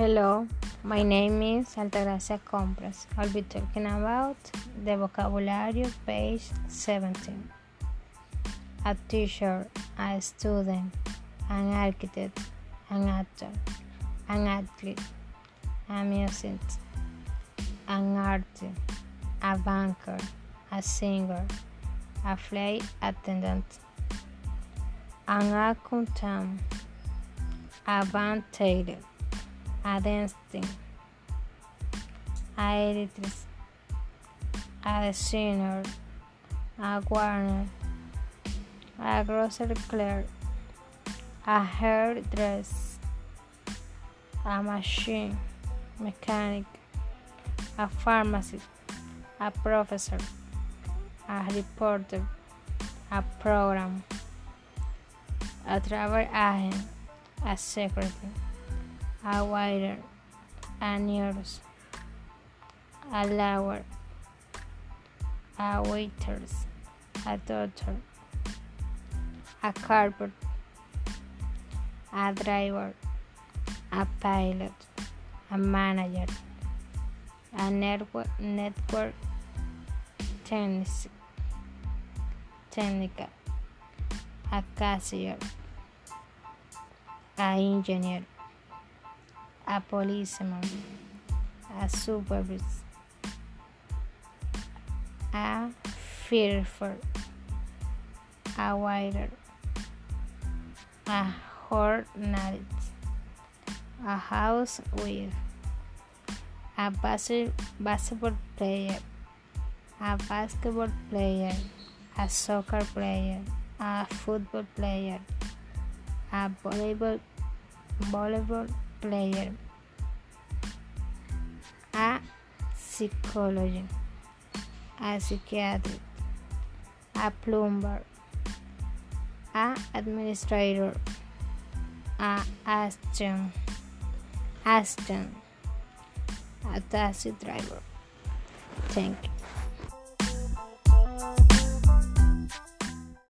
Hello, my name is Altagracia Compras. I'll be talking about the vocabulary page 17. A teacher, a student, an architect, an actor, an athlete, a musician, an artist, a banker, a singer, a flight attendant, an accountant, a band tailor a dancing, a editress, a designer, a gardener, a grocery clerk, a hairdresser, a machine. Mechanic, a pharmacist, a professor, a reporter, a program, a travel agent, a secretary a waiter, a nurse, a lawyer, a waitress, a doctor, a carpenter, a driver, a pilot, a manager, a network, network technician, technical, a cashier, a engineer a policeman, a supervisor, a fearful, a waiter, a journalist, a house with a basketball player, a basketball player, a soccer player, a football player, a volleyball volleyball player, a psychology, a psychiatrist, a plumber, a administrator, a assistant, assistant, a taxi driver. Thank you.